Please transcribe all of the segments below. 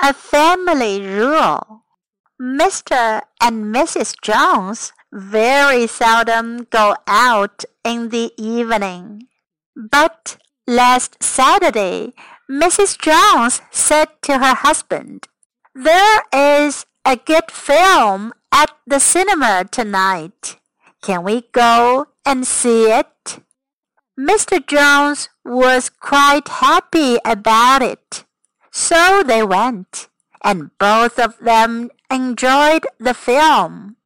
A family rule. Mr. and Mrs. Jones very seldom go out in the evening. But last Saturday, Mrs. Jones said to her husband, There is a good film at the cinema tonight. Can we go and see it? Mr. Jones was quite happy about it. So they went, and both of them enjoyed the film.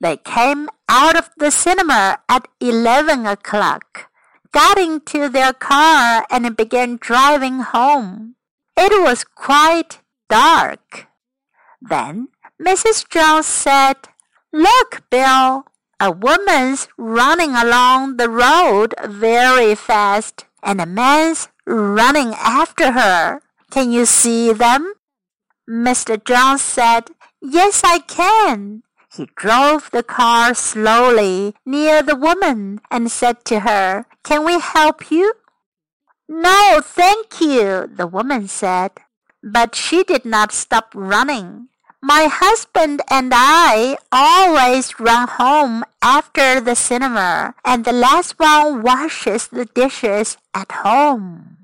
They came out of the cinema at eleven o'clock, got into their car, and began driving home. It was quite dark. Then Mrs. Jones said, Look, Bill, a woman's running along the road very fast, and a man's running after her. Can you see them? Mr. Jones said, Yes, I can. He drove the car slowly near the woman and said to her, Can we help you? No, thank you, the woman said. But she did not stop running. My husband and I always run home after the cinema, and the last one washes the dishes at home.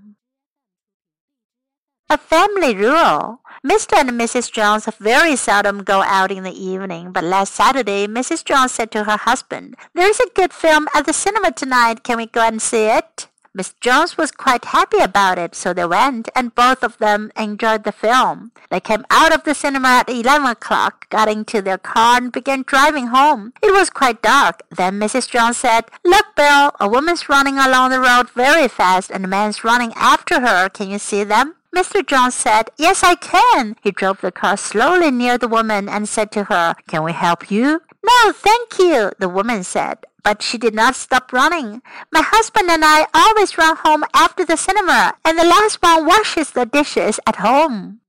A family rule. Mr. and Mrs. Jones very seldom go out in the evening, but last Saturday Mrs. Jones said to her husband, There is a good film at the cinema tonight. Can we go and see it? Miss Jones was quite happy about it, so they went, and both of them enjoyed the film. They came out of the cinema at eleven o'clock, got into their car, and began driving home. It was quite dark. Then Mrs. Jones said, Look, Bill, a woman's running along the road very fast, and a man's running after her. Can you see them? Mr. Jones said, Yes, I can. He drove the car slowly near the woman and said to her, Can we help you? No, thank you, the woman said but she did not stop running. My husband and I always run home after the cinema, and the last one washes the dishes at home.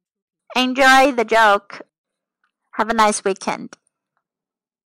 Enjoy the joke. Have a nice weekend.